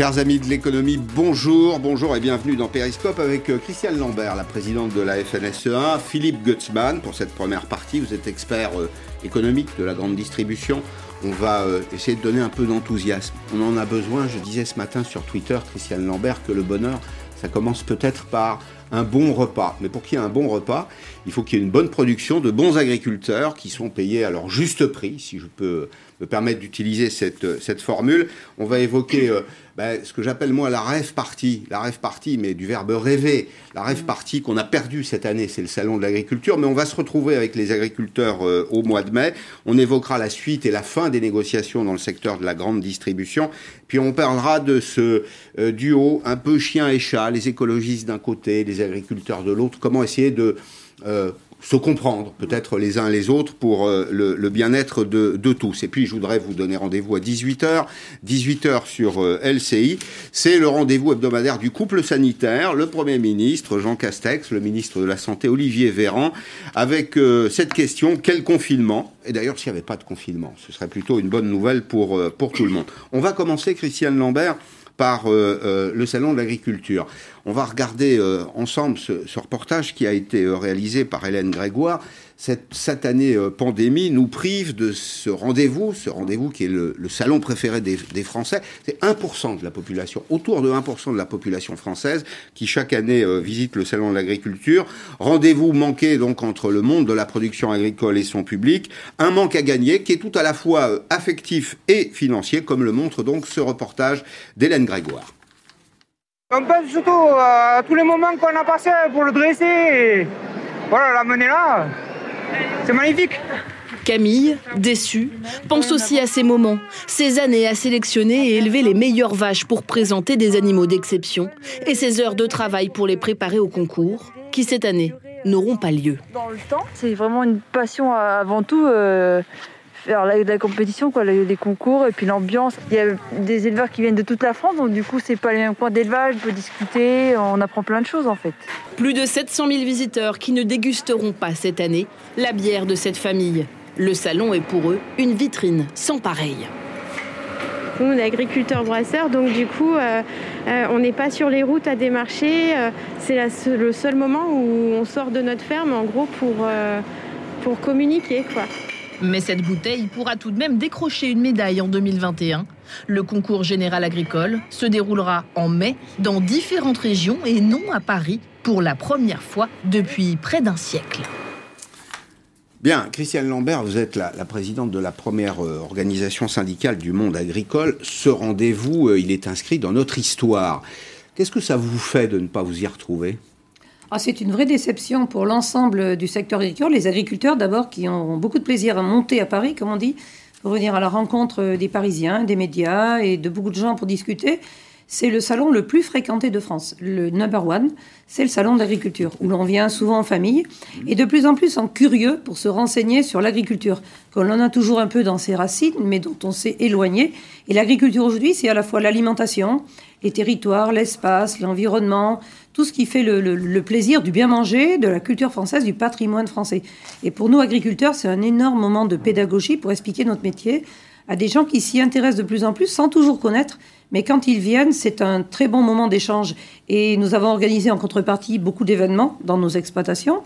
Chers amis de l'économie, bonjour, bonjour et bienvenue dans Périscope avec euh, Christiane Lambert, la présidente de la FNSEA, Philippe Gutzmann pour cette première partie. Vous êtes expert euh, économique de la grande distribution. On va euh, essayer de donner un peu d'enthousiasme. On en a besoin, je disais ce matin sur Twitter, Christiane Lambert, que le bonheur, ça commence peut-être par un bon repas. Mais pour qu'il y ait un bon repas, il faut qu'il y ait une bonne production de bons agriculteurs qui sont payés à leur juste prix, si je peux me permettre d'utiliser cette, cette formule. On va évoquer ben, ce que j'appelle moi la rêve partie, la rêve partie, mais du verbe rêver, la rêve partie qu'on a perdue cette année, c'est le salon de l'agriculture, mais on va se retrouver avec les agriculteurs euh, au mois de mai. On évoquera la suite et la fin des négociations dans le secteur de la grande distribution, puis on parlera de ce euh, duo un peu chien et chat, les écologistes d'un côté, les agriculteurs de l'autre, comment essayer de euh, se comprendre, peut-être les uns les autres, pour euh, le, bien-être de, tous. Et puis, je voudrais vous donner rendez-vous à 18h. 18h sur euh, LCI. C'est le rendez-vous hebdomadaire du couple sanitaire, le Premier ministre Jean Castex, le ministre de la Santé Olivier Véran, avec euh, cette question, quel confinement? Et d'ailleurs, s'il n'y avait pas de confinement, ce serait plutôt une bonne nouvelle pour, pour tout le monde. On va commencer, Christiane Lambert, par le Salon de l'agriculture. On va regarder euh, ensemble ce, reportage qui a été euh, réalisé par Hélène Grégoire cette satanée euh, pandémie nous prive de ce rendez-vous, ce rendez-vous qui est le, salon préféré des, Français. C'est 1% de la population, autour de 1% de la population française qui chaque année euh, visite le salon de l'agriculture. Rendez-vous manqué donc entre le monde de la production agricole et son public. Un manque à gagner qui est tout à la fois affectif et financier, comme le montre donc ce reportage d'Hélène Grégoire. On pense surtout à tous les moments qu'on a passés pour le dresser. Et voilà, l'amener là. C'est magnifique. Camille, déçue, pense aussi à ces moments, ces années à sélectionner et élever les meilleures vaches pour présenter des animaux d'exception, et ces heures de travail pour les préparer au concours, qui cette année n'auront pas lieu. Dans le temps, c'est vraiment une passion avant tout. Euh, faire la, compétition, quoi, les, concours et puis l'ambiance. Il y a des éleveurs qui viennent de toute la France, donc du coup, c'est pas les mêmes points d'élevage, on peut discuter, on apprend plein de choses en fait. Plus de 700 000 visiteurs qui ne dégusteront pas cette année la bière de cette famille. Le salon est pour eux une vitrine sans pareil. Nous, on est agriculteurs brasseurs, donc du coup, euh, euh, on n'est pas sur les routes à démarcher. Euh, c'est le seul moment où on sort de notre ferme, en gros, pour, pour communiquer. Quoi. Mais cette bouteille pourra tout de même décrocher une médaille en 2021. Le concours général agricole se déroulera en mai dans différentes régions et non à Paris pour la première fois depuis près d'un siècle. Bien, Christiane Lambert, vous êtes la, présidente de la première euh, organisation syndicale du monde agricole. Ce rendez-vous, euh, il est inscrit dans notre histoire. Qu'est-ce que ça vous fait de ne pas vous y retrouver? Ah, c'est une vraie déception pour l'ensemble du secteur agricole. Les agriculteurs, d'abord, qui ont beaucoup de plaisir à monter à Paris, comme on dit, pour venir à la rencontre des Parisiens, des médias et de beaucoup de gens pour discuter. C'est le salon le plus fréquenté de France. Le number one, c'est le salon d'agriculture, où l'on vient souvent en famille et de plus en plus en curieux pour se renseigner sur l'agriculture, qu'on en a toujours un peu dans ses racines, mais dont on s'est éloigné. Et l'agriculture aujourd'hui, c'est à la fois l'alimentation, les territoires, l'espace, l'environnement, tout ce qui fait le, plaisir du bien manger, de la culture française, du patrimoine français. Et pour nous, agriculteurs, c'est un énorme moment de pédagogie pour expliquer notre métier à des gens qui s'y intéressent de plus en plus sans toujours connaître. Mais quand ils viennent, c'est un très bon moment d'échange. Et nous avons organisé en contrepartie beaucoup d'événements dans nos exploitations.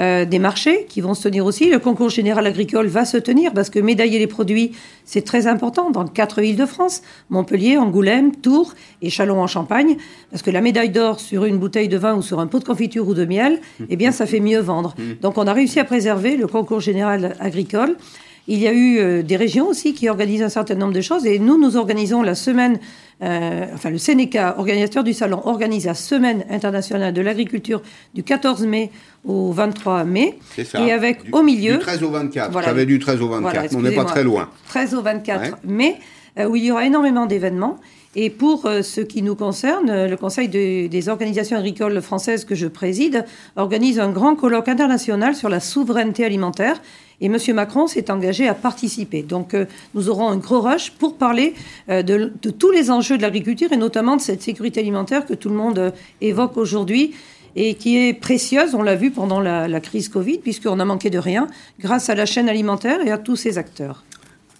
Euh, des marchés qui vont se tenir aussi. Le concours général agricole va se tenir parce que médailler les produits, c'est très important dans quatre villes de France, Montpellier, Angoulême, Tours et Châlons en Champagne, parce que la médaille d'or sur une bouteille de vin ou sur un pot de confiture ou de miel, eh bien, ça fait mieux vendre. Donc, on a réussi à préserver le concours général agricole. Il y a eu euh, des régions aussi qui organisent un certain nombre de choses et nous, nous organisons la semaine, euh, enfin le Sénéca, organisateur du salon, organise la semaine internationale de l'agriculture du 14 mai au 23 mai. C'est ça. Et avec au milieu. Du 13 au 24. Voilà. J'avais du 13 au 24, on n'est pas très loin. 13 au 24 mai, euh, où il y aura énormément d'événements. Et pour ce qui nous concerne, le Conseil des organisations agricoles françaises que je préside organise un grand colloque international sur la souveraineté alimentaire et M. Macron s'est engagé à participer. Donc euh, nous aurons un gros rush pour parler euh, de, tous les enjeux de l'agriculture et notamment de cette sécurité alimentaire que tout le monde euh, évoque aujourd'hui et qui est précieuse, on l'a vu pendant la, la crise Covid, puisqu'on a manqué de rien, grâce à la chaîne alimentaire et à tous ses acteurs.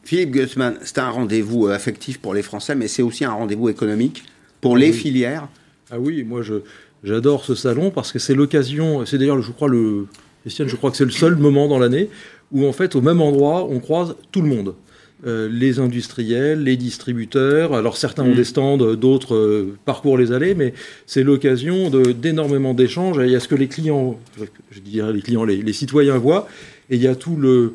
Philippe Gussman, c'est un rendez-vous affectif pour les Français, mais c'est aussi un rendez-vous économique pour les filières. Ah oui, moi je, j'adore ce salon parce que c'est l'occasion, c'est d'ailleurs, je crois, le, Christiane, je crois que c'est le seul moment dans l'année où en fait, au même endroit, on croise tout le monde. Euh, les industriels, les distributeurs. Alors certains ont mm. des stands, d'autres euh, parcourent les allées, mais c'est l'occasion d'énormément d'échanges. Il y a ce que les clients, je dirais les clients, les, citoyens voient, et il y a tout le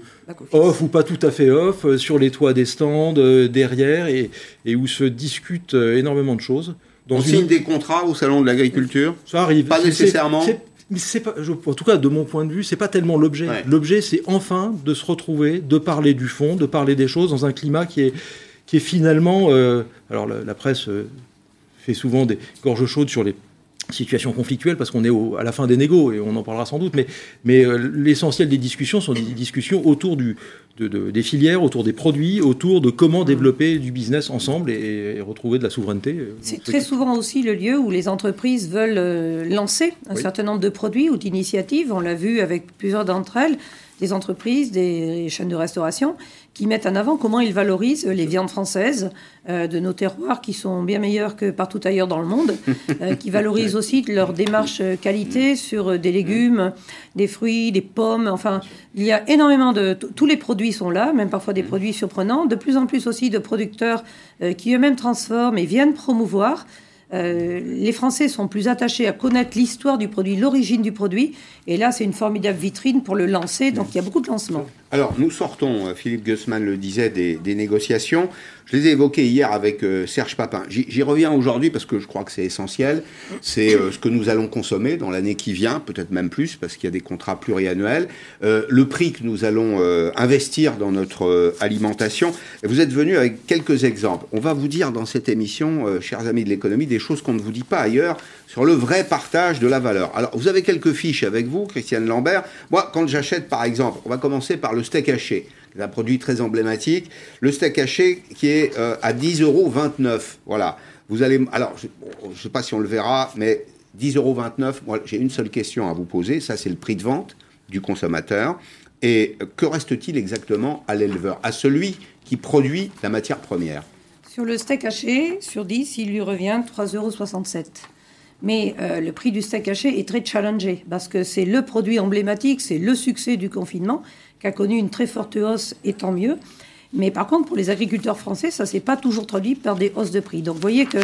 off ou pas tout à fait off euh, sur les toits des stands, derrière, et, où se discutent énormément de choses. on signe des contrats au salon de l'agriculture? Ça arrive. Pas nécessairement mais c'est pas, en tout cas, de mon point de vue, c'est pas tellement l'objet. L'objet, c'est enfin de se retrouver, de parler du fond, de parler des choses dans un climat qui est, qui est finalement. Euh, alors, la, presse euh, fait souvent des gorges chaudes sur les situations conflictuelles parce qu'on est à la fin des négos et on en parlera sans doute. Mais, mais euh, l'essentiel des discussions sont des discussions autour du, des filières, autour des produits, autour de comment développer du business ensemble et, retrouver de la souveraineté. C'est très souvent aussi le lieu où les entreprises veulent euh, lancer un certain nombre de produits ou d'initiatives. On l'a vu avec plusieurs d'entre elles des entreprises, des chaînes de restauration, qui mettent en avant comment ils valorisent les viandes françaises euh, de nos terroirs qui sont bien meilleures que partout ailleurs dans le monde, euh, qui valorisent aussi leur démarche qualité sur des légumes, des fruits, des pommes. Enfin, il y a énormément de... Tous les produits sont là, même parfois des produits surprenants. De plus en plus aussi de producteurs euh, qui eux-mêmes transforment et viennent promouvoir euh, les Français sont plus attachés à connaître l'histoire du produit, l'origine du produit. Et là, c'est une formidable vitrine pour le lancer. Donc, il y a beaucoup de lancements. Alors, nous sortons, euh, Philippe Gussman le disait, des, négociations. Je les ai évoquées hier avec euh, Serge Papin. J'y reviens aujourd'hui parce que je crois que c'est essentiel. C'est ce que nous allons consommer dans l'année qui vient, peut-être même plus, parce qu'il y a des contrats pluriannuels. le prix que nous allons investir dans notre alimentation. vous êtes venu avec quelques exemples. On va vous dire dans cette émission, chers amis de l'économie, des choses qu'on ne vous dit pas ailleurs sur le vrai partage de la valeur. Alors, vous avez quelques fiches avec vous, Christiane Lambert. Moi, quand j'achète, par exemple, on va commencer par le steak haché, un produit très emblématique. Le steak haché qui est euh, à 10,29 euros. Voilà. Vous allez. Alors, je ne sais pas si on le verra, mais 10,29 euros. Moi, j'ai une seule question à vous poser. Ça, c'est le prix de vente du consommateur. Et que reste-t-il exactement à l'éleveur, à celui qui produit la matière première? Sur le steak haché, sur 10, il lui revient 3,67 euros. Mais euh, le prix du steak haché est très challengé parce que c'est le produit emblématique, c'est le succès du confinement qui a connu une très forte hausse et tant mieux. Mais par contre, pour les agriculteurs français, ça s'est pas toujours traduit par des hausses de prix. Donc vous voyez que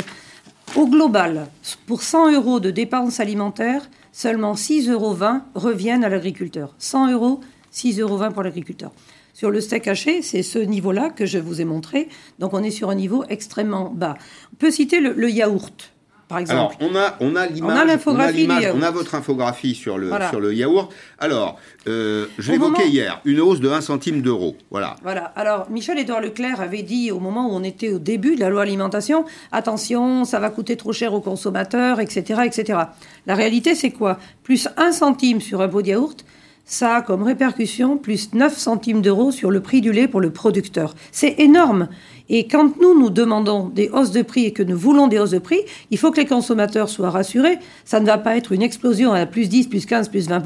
au global, pour 100 euros de dépenses alimentaires, seulement 6,20 euros reviennent à l'agriculteur. 100 euros, 6,20 euros pour l'agriculteur. Sur le steak haché, c'est ce niveau-là que je vous ai montré. Donc on est sur un niveau extrêmement bas. On peut citer le, yaourt. Par exemple. Alors, on a, on a l'image, on, on a votre infographie sur le, sur le yaourt. Alors, euh, je l'évoquais hier, une hausse de 1 centime d'euro. Voilà. Voilà. Alors, Michel-Édouard Leclerc avait dit au moment où on était au début de la loi alimentation, attention, ça va coûter trop cher aux consommateurs, etc., etc. La réalité, c'est quoi? Plus 1 centime sur un pot de yaourt, ça a comme répercussion plus 9 centimes d'euros sur le prix du lait pour le producteur. C'est énorme. Et quand nous, nous demandons des hausses de prix et que nous voulons des hausses de prix, il faut que les consommateurs soient rassurés. Ça ne va pas être une explosion à plus 10, plus 15, plus 20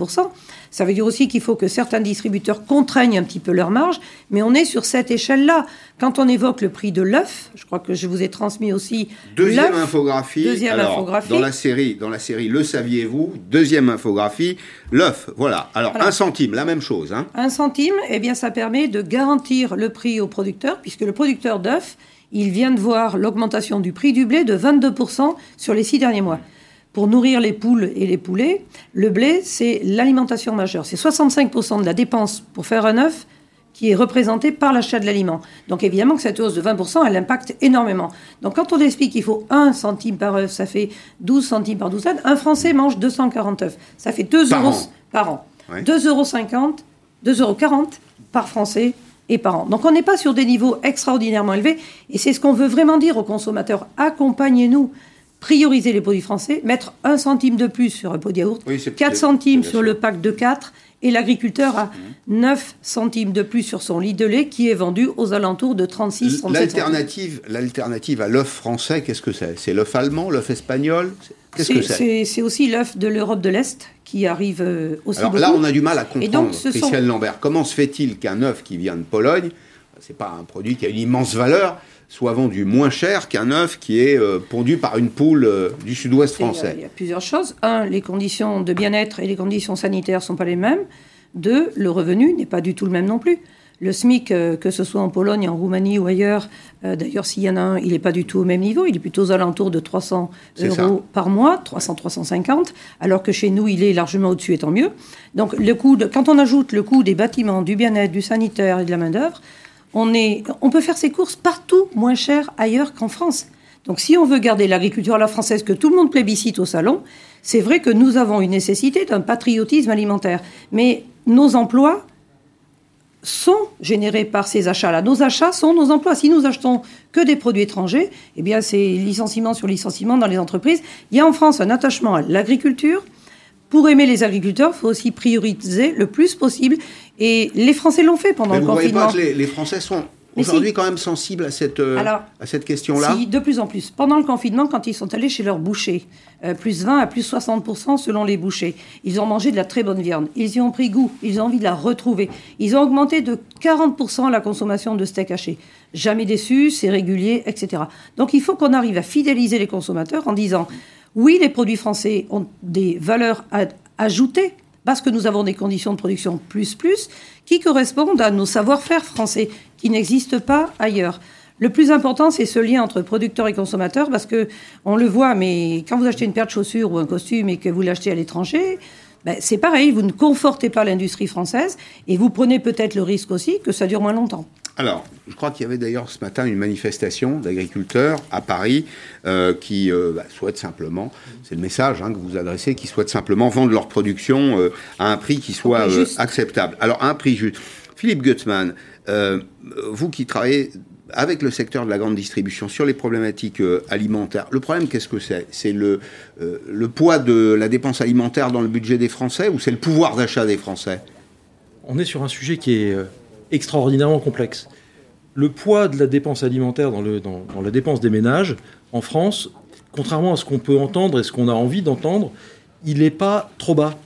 ça veut dire aussi qu'il faut que certains distributeurs contraignent un petit peu leur marge, mais on est sur cette échelle-là. Quand on évoque le prix de l'œuf, je crois que je vous ai transmis aussi deuxième infographie. Deuxième infographie. Dans la série, dans la série, le saviez-vous Deuxième infographie, l'œuf. Voilà. Alors un centime, la même chose. Hein. Un centime, eh bien, ça permet de garantir le prix au producteur, puisque le producteur d'œufs, il vient de voir l'augmentation du prix du blé de 22% sur les six derniers mois pour nourrir les poules et les poulets, le blé, c'est l'alimentation majeure. C'est 65% de la dépense pour faire un œuf qui est représentée par l'achat de l'aliment. Donc évidemment que cette hausse de 20%, elle impacte énormément. Donc quand on explique qu'il faut 1 centime par œuf, ça fait 12 centimes par douzaine, un Français mange 240 œufs. Ça fait 2 euros par an. 2,50 euros, 2,40 euros par Français et par an. Donc on n'est pas sur des niveaux extraordinairement élevés, et c'est ce qu'on veut vraiment dire aux consommateurs. Accompagnez-nous prioriser les produits français, mettre un centime de plus sur un pot de yaourt, 4 centimes sur le pack de 4, et l'agriculteur a 9 mmh. centimes de plus sur son lit de lait qui est vendu aux alentours de 36 L'alternative, l'alternative à l'œuf français, qu'est-ce que c'est? C'est l'œuf allemand, l'œuf espagnol? Qu'est-ce que c'est C'est? aussi l'œuf de l'Europe de l'Est qui arrive euh, aussi Alors là, on a du mal à comprendre, Christiane Lambert. Comment se fait-il qu'un œuf qui vient de Pologne c'est pas un produit qui a une immense valeur, soit vendu moins cher qu'un œuf qui est euh, pondu par une poule euh, du sud-ouest français. Il y, a plusieurs choses. Un, les conditions de bien-être et les conditions sanitaires sont pas les mêmes. Deux, le revenu n'est pas du tout le même non plus. Le SMIC, euh, que ce soit en Pologne, en Roumanie ou ailleurs, d'ailleurs s'il y en a un, il n'est pas du tout au même niveau, il est plutôt aux alentours de 300 euros par mois, 300-350, alors que chez nous, il est largement au-dessus et tant mieux. Donc le coût quand on ajoute le coût des bâtiments, du bien-être, du sanitaire et de la main-d'œuvre, on, peut faire ses courses partout moins cher ailleurs qu'en France. Donc si on veut garder l'agriculture à la française que tout le monde plébiscite au salon, c'est vrai que nous avons une nécessité d'un patriotisme alimentaire. Mais nos emplois sont générés par ces achats-là. Nos achats sont nos emplois. Si nous achetons que des produits étrangers, eh bien c'est licenciement sur licenciement dans les entreprises. Il y a en France un attachement à l'agriculture, pour aimer les agriculteurs, il faut aussi prioriser le plus possible. Et les Français l'ont fait pendant Mais le vous confinement. Voyez pas que les, Français sont aujourd'hui quand même sensibles à cette, euh, à cette question-là Si, de plus en plus. Pendant le confinement, quand ils sont allés chez leur boucher, euh, plus 20 à plus 60% selon les bouchers, ils ont mangé de la très bonne viande. Ils y ont pris goût. Ils ont envie de la retrouver. Ils ont augmenté de 40% la consommation de steak haché. Jamais déçu, c'est régulier, etc. Donc il faut qu'on arrive à fidéliser les consommateurs en disant oui, les produits français ont des valeurs ajoutées parce que nous avons des conditions de production plus plus qui correspondent à nos savoir-faire français qui n'existent pas ailleurs. Le plus important, c'est ce lien entre producteurs et consommateurs parce que on le voit, mais quand vous achetez une paire de chaussures ou un costume et que vous l'achetez à l'étranger, ben, c'est pareil, vous ne confortez pas l'industrie française et vous prenez peut-être le risque aussi que ça dure moins longtemps. Alors, je crois qu'il y avait d'ailleurs ce matin une manifestation d'agriculteurs à Paris euh, qui euh, bah, souhaitent simplement, c'est le message hein, que vous adressez, qui souhaitent simplement vendre leur production euh, à un prix qui soit acceptable. Alors, à un prix juste. Philippe Gutzmann, vous qui travaillez avec le secteur de la grande distribution sur les problématiques alimentaires, le problème, qu'est-ce que c'est? C'est le, le poids de la dépense alimentaire dans le budget des Français ou c'est le pouvoir d'achat des Français? On est sur un sujet qui est extraordinairement complexe. Le poids de la dépense alimentaire dans, le, dans, la dépense des ménages, en France, contrairement à ce qu'on peut entendre et ce qu'on a envie d'entendre, il n'est pas trop bas.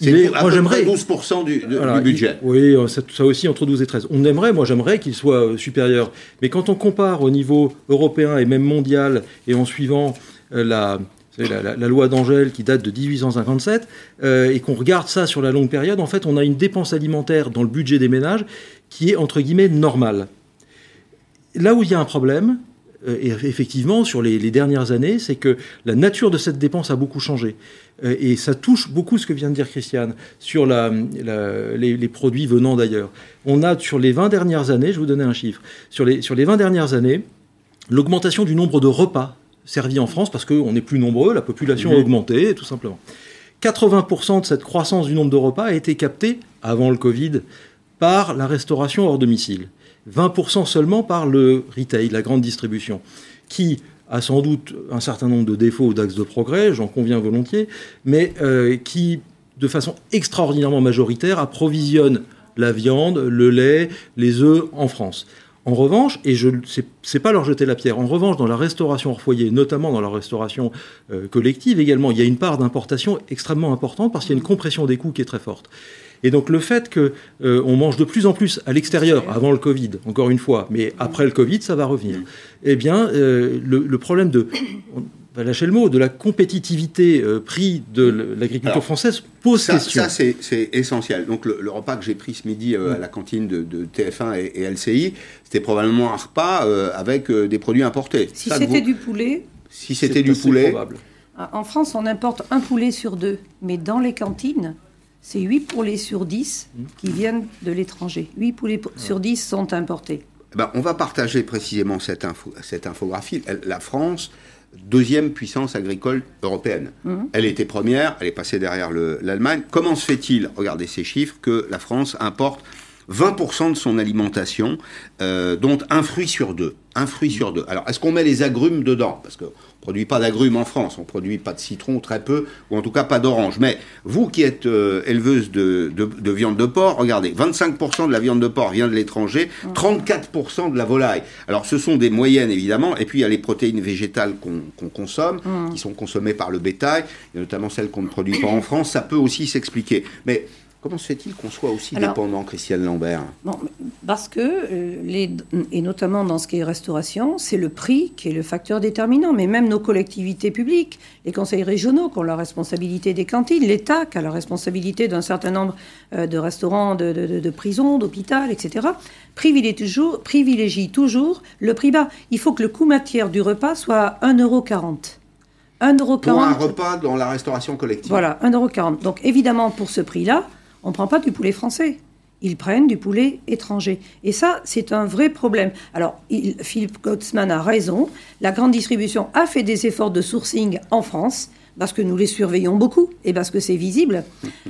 Il est, moi j'aimerais 12% du, du budget. oui, euh, ça, ça, aussi entre 12 et 13. On aimerait, moi j'aimerais qu'il soit euh, supérieur. Mais quand on compare au niveau européen et même mondial et en suivant euh, la, la, loi d'Angèle qui date de 1857, et qu'on regarde ça sur la longue période, en fait, on a une dépense alimentaire dans le budget des ménages qui est entre guillemets normal. Là où il y a un problème, euh, et effectivement, sur les, dernières années, c'est que la nature de cette dépense a beaucoup changé. Euh, et ça touche beaucoup ce que vient de dire Christiane sur les, produits venant d'ailleurs. On a, sur les 20 dernières années, je vais vous donner un chiffre, sur les, sur les 20 dernières années, l'augmentation du nombre de repas servis en France, parce qu'on est plus nombreux, la population a augmenté, tout simplement. 80% de cette croissance du nombre de repas a été captée, avant le Covid, par la restauration hors domicile. 20% seulement par le retail, la grande distribution, qui a sans doute un certain nombre de défauts ou d'axes de progrès, j'en conviens volontiers, mais euh, qui, de façon extraordinairement majoritaire, approvisionne la viande, le lait, les œufs en France. En revanche, et je sais pas leur jeter la pierre, en revanche, dans la restauration hors foyer, notamment dans la restauration euh, collective également, il y a une part d'importation extrêmement importante parce qu'il y a une compression des coûts qui est très forte. Et donc le fait qu'on euh, mange de plus en plus à l'extérieur, avant le Covid, encore une fois, mais après le Covid, ça va revenir. Eh bien, euh, le, problème de, on va lâcher le mot, de la compétitivité euh, prix de l'agriculture française pose question. Ça, c'est essentiel. Donc le, repas que j'ai pris ce midi à la cantine de, TF1 et, LCI, c'était probablement un repas avec des produits importés. Si c'était du poulet. Si c'était du poulet. Ah, en France, on importe un poulet sur deux, mais dans les cantines, c'est 8 poulets sur 10 qui viennent de l'étranger. 8 poulets sur 10 sont importés. Eh ben, on va partager précisément cette, info, cette infographie. La France, deuxième puissance agricole européenne. Mhm. Elle était première, elle est passée derrière l'Allemagne. Comment se fait-il, regardez ces chiffres, que la France importe 20% de son alimentation, euh, dont un fruit sur deux? Un fruit sur deux. Alors, est-ce qu'on met les agrumes dedans? Parce produit pas d'agrumes en France, on ne produit pas de citron, très peu, ou en tout cas pas d'orange. Mais vous qui êtes euh, éleveuse de, de, viande de porc, regardez, 25% de la viande de porc vient de l'étranger, 34% de la volaille. Alors, ce sont des moyennes, évidemment, et puis il y a les protéines végétales qu'on consomme, qui sont consommées par le bétail, et notamment celles qu'on ne produit pas en France. Ça peut aussi s'expliquer. Mais Comment se fait-il qu'on soit aussi dépendant, Christiane Lambert? Parce que, euh, les, et notamment dans ce qui est restauration, c'est le prix qui est le facteur déterminant. Mais même nos collectivités publiques, les conseils régionaux qui ont la responsabilité des cantines, l'État qui a la responsabilité d'un certain nombre euh, de restaurants, de, prisons, d'hôpitaux, etc., privilégient toujours, privilégie toujours le prix bas. Il faut que le coût matière du repas soit 1,40 euro. 1,40 Pour un repas dans la restauration collective. Voilà, 1,40 Donc évidemment, pour ce prix-là, on ne prend pas du poulet français. Ils prennent du poulet étranger. Et ça, c'est un vrai problème. Alors, Philippe Gottsman a raison. La grande distribution a fait des efforts de sourcing en France, parce que nous les surveillons beaucoup et parce que c'est visible.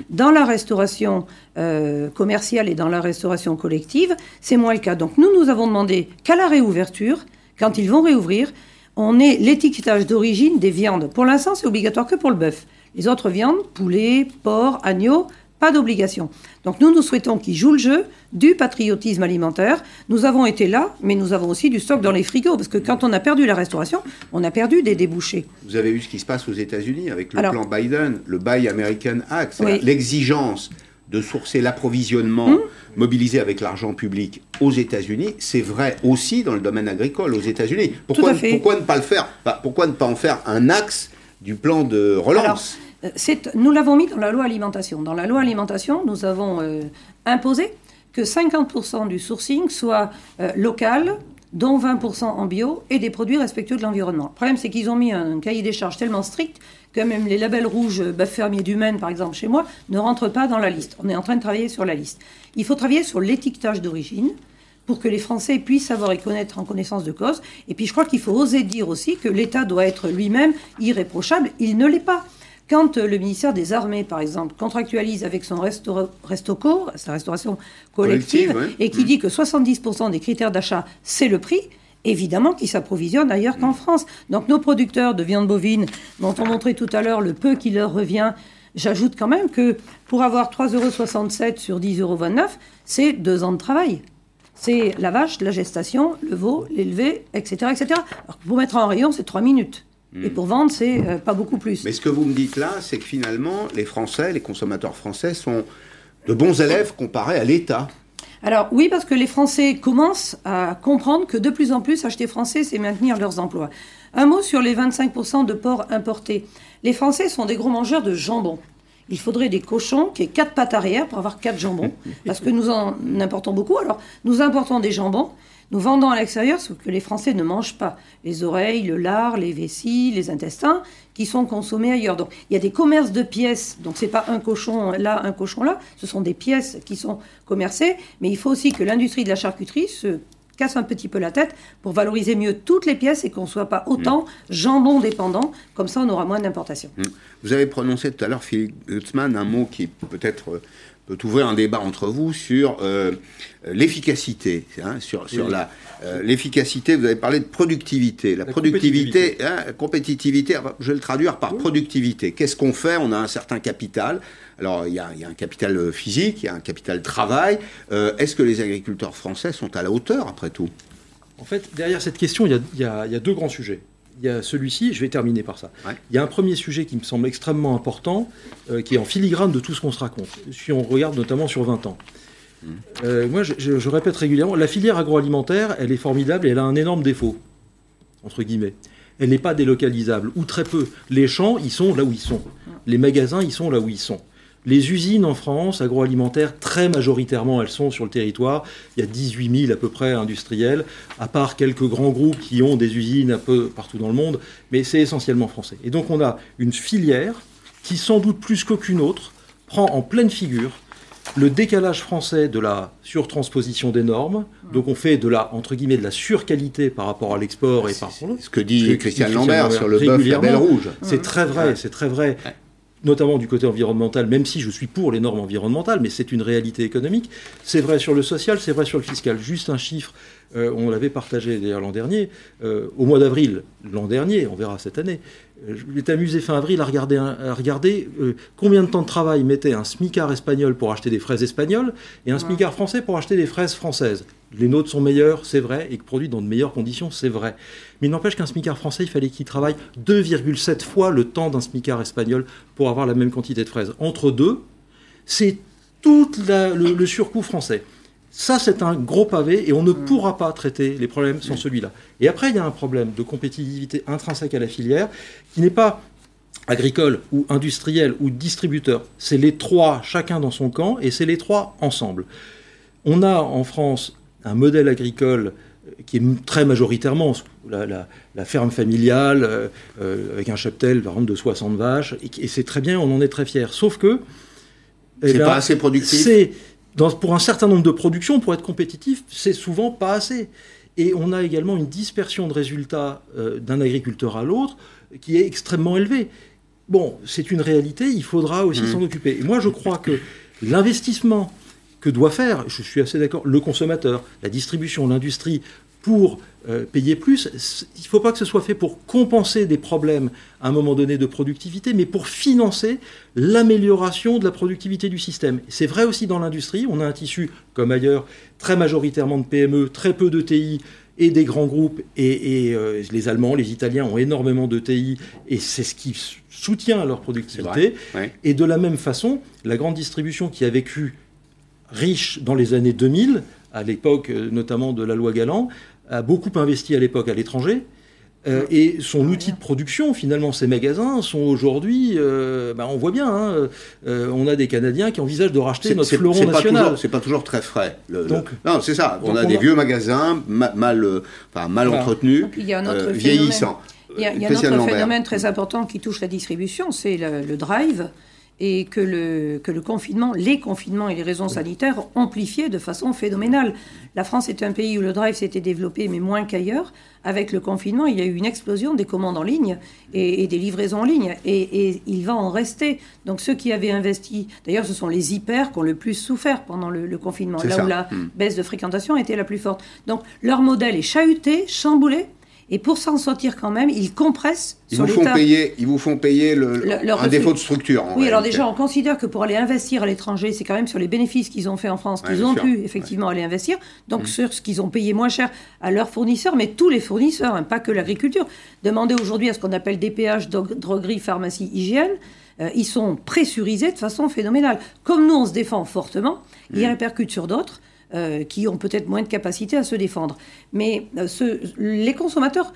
Dans la restauration euh, commerciale et dans la restauration collective, c'est moins le cas. Donc, nous, nous avons demandé qu'à la réouverture, quand ils vont réouvrir, on ait l'étiquetage d'origine des viandes. Pour l'instant, c'est obligatoire que pour le bœuf. Les autres viandes, poulet, porc, agneau, pas d'obligation. Donc nous, nous souhaitons qu'ils jouent le jeu du patriotisme alimentaire. Nous avons été là, mais nous avons aussi du stock dans les frigos, parce que quand on a perdu la restauration, on a perdu des débouchés. Vous avez vu ce qui se passe aux États-Unis avec le plan Biden, le Buy American Act, l'exigence de sourcer l'approvisionnement hum. mobilisé avec l'argent public aux États-Unis, c'est vrai aussi dans le domaine agricole aux États-Unis. Pourquoi, pourquoi, ne pas le faire? Pourquoi ne pas en faire un axe du plan de relance? Nous l'avons mis dans la loi alimentation. Dans la loi alimentation, nous avons euh, imposé que 50% du sourcing soit euh, local, dont 20% en bio, et des produits respectueux de l'environnement. Le problème, c'est qu'ils ont mis un, cahier des charges tellement strict que même les labels rouges Maine, par exemple, chez moi, ne rentrent pas dans la liste. On est en train de travailler sur la liste. Il faut travailler sur l'étiquetage d'origine pour que les Français puissent savoir et connaître en connaissance de cause. Et puis je crois qu'il faut oser dire aussi que l'État doit être lui-même irréprochable. Il ne l'est pas. Quand euh, le ministère des Armées, par exemple, contractualise avec son resto Restoco, sa restauration collective, et qui mmh. dit que 70% des critères d'achat, c'est le prix, évidemment qu'ils s'approvisionnent ailleurs qu'en mmh. France. Donc nos producteurs de viande bovine, dont on montrait tout à l'heure le peu qui leur revient, j'ajoute quand même que pour avoir 3,67 euros sur 10,29 euros, c'est deux ans de travail. C'est la vache, la gestation, le veau, l'élevé, etc., etc. Alors, pour mettre en rayon, c'est trois minutes. Et pour vendre, c'est euh, pas beaucoup plus. Mais ce que vous me dites là, c'est que finalement, les Français, les consommateurs français sont de bons élèves comparés à l'État. Alors oui, parce que les Français commencent à comprendre que de plus en plus, acheter français, c'est maintenir leurs emplois. Un mot sur les 25% de porc importés. Les Français sont des gros mangeurs de jambon. Il faudrait des cochons qui aient quatre pattes arrière pour avoir quatre jambons, parce que nous en importons beaucoup. Alors, nous importons des jambons, nous vendons à l'extérieur ce que les Français ne mangent pas. Les oreilles, le lard, les vessies, les intestins, qui sont consommés ailleurs. Donc il y a des commerces de pièces. Donc c'est pas un cochon là, un cochon là. Ce sont des pièces qui sont commercées. Mais il faut aussi que l'industrie de la charcuterie se casse un petit peu la tête pour valoriser mieux toutes les pièces et qu'on ne soit pas autant mm. jambon dépendant. Comme ça, on aura moins d'importation. Mm. Vous avez prononcé tout à l'heure, Philippe Gutzmann, un mot qui peut-être euh, peut ouvrir un débat entre vous sur euh, l'efficacité, hein, sur, sur la euh, l'efficacité. Vous avez parlé de productivité, la, productivité, compétitivité. Hein, je vais le traduire par productivité. Qu'est-ce qu'on fait? On a un certain capital. Alors il y, a, il y, a, un capital euh, physique, il y a un capital travail. Est-ce que les agriculteurs français sont à la hauteur après tout? En fait, derrière cette question, y y il y a deux grands sujets il y a celui-ci, je vais terminer par ça. Il y a un premier sujet qui me semble extrêmement important, euh, qui est en filigrane de tout ce qu'on se raconte, si on regarde notamment sur 20 ans. Mmh. Euh, moi, je, répète régulièrement, la filière agroalimentaire, elle est formidable et elle a un énorme défaut, entre guillemets. Elle n'est pas délocalisable, ou très peu. Les champs, ils sont là où ils sont. Les magasins, ils sont là où ils sont. Les usines en France, agroalimentaires, très majoritairement, elles sont sur le territoire. Il y a 18 000 à peu près industriels, à part quelques grands groupes qui ont des usines un peu partout dans le monde, mais c'est essentiellement français. Et donc on a une filière qui, sans doute plus qu'aucune autre, prend en pleine figure le décalage français de la surtransposition des normes. Donc on fait de la entre guillemets de la surqualité par rapport à l'export et par ce que dit Christian Lambert sur le bœuf la belle rouge. C'est très vrai, c'est très vrai notamment du côté environnemental, même si je suis pour les normes environnementales, mais c'est une réalité économique. C'est vrai sur le social, c'est vrai sur le fiscal. Juste un chiffre, euh, on l'avait partagé d'ailleurs l'an dernier, euh, au mois d'avril l'an dernier, on verra cette année, je m'étais amusé fin avril à regarder, à regarder combien de temps de travail mettait un smicard espagnol pour acheter des fraises espagnoles et un smicard français pour acheter des fraises françaises. Les nôtres sont meilleures, c'est vrai, et produits dans de meilleures conditions, c'est vrai. Mais il n'empêche qu'un smicard français, il fallait qu'il travaille 2,7 fois le temps d'un smicard espagnol pour avoir la même quantité de fraises. Entre deux, c'est tout le, le surcoût français. Ça, c'est un gros pavé et on ne Mm. pourra pas traiter les problèmes sans celui-là. Et après, il y a un problème de compétitivité intrinsèque à la filière qui n'est pas agricole ou industriel ou distributeur. C'est les trois, chacun dans son camp, et c'est les trois ensemble. On a en France un modèle agricole euh, qui est très majoritairement la, la- la ferme familiale, euh, euh, avec un cheptel, par exemple, de 60 vaches, et c'est très bien, on en est très fiers. Sauf que... eh C'est ben, pas assez productif. Dans- pour un certain nombre de productions, pour être compétitif, c'est souvent pas assez. Et on a également une dispersion de résultats euh, d'un agriculteur à l'autre qui est extrêmement élevée. Bon, c'est une réalité, il faudra aussi Mmh. s'en occuper. Et moi, je crois que l'investissement que doit faire, je suis assez d'accord, le consommateur, la distribution, l'industrie, pour euh, payer plus, il ne faut pas que ce soit fait pour compenser des problèmes à un moment donné de productivité, mais pour financer l'amélioration de la productivité du système. C'est vrai aussi dans l'industrie, on a un tissu, comme ailleurs, très majoritairement de PME, très peu de TI et des grands groupes, et, et, euh, les Allemands, les Italiens ont énormément de TI, et c'est ce qui soutient leur productivité. Ouais. Et de la même façon, la grande distribution qui a vécu riche dans les années 2000, à l'époque euh, notamment de la loi Galland, a beaucoup investi à l'époque à l'étranger. euh, et son outil de production, finalement, ces magasins sont aujourd'hui, euh, bah, on voit bien, hein, euh, on a des Canadiens qui envisagent de racheter notre fleuron national. C'est pas toujours très frais. Le- non, c'est ça. On donc a on des a- vieux magasins ma- mal, euh, enfin, mal Voilà. entretenus, Donc, il y a un autre euh, phénomène. vieillissants. Il y a, il y a un autre phénomène très important qui touche la distribution, c'est le, le drive, et que le, que le confinement, les confinements et les raisons sanitaires ont amplifié de façon phénoménale. La France est un pays où le drive s'était développé, mais moins qu'ailleurs. Avec le confinement, il y a eu une explosion des commandes en ligne et, et des livraisons en ligne, et, et il va en rester. Donc ceux qui avaient investi, d'ailleurs ce sont les hyper qui ont le plus souffert pendant le, le confinement, là ça. où la Mm. baisse de fréquentation était la plus forte. Donc leur modèle est chahuté, chamboulé, et pour s'en sortir quand même, ils compressent Ils sur vous font payer, ils vous font payer le, un refus. défaut de structure. en Oui, alors déjà, on considère que pour aller investir à l'étranger, c'est quand même sur les bénéfices qu'ils ont fait en France qu'ils ont sûr. pu effectivement aller investir. Donc Mm. sur ce qu'ils ont payé moins cher à leurs fournisseurs, mais tous les fournisseurs, hein, pas que l'agriculture. Demandez aujourd'hui à ce qu'on appelle DPH, dro- droguerie, pharmacie, hygiène. euh, ils sont pressurisés de façon phénoménale. Comme nous, on se défend fortement, Mm. ils répercutent sur d'autres euh, qui ont peut-être moins de capacité à se défendre. Mais euh, ce- les consommateurs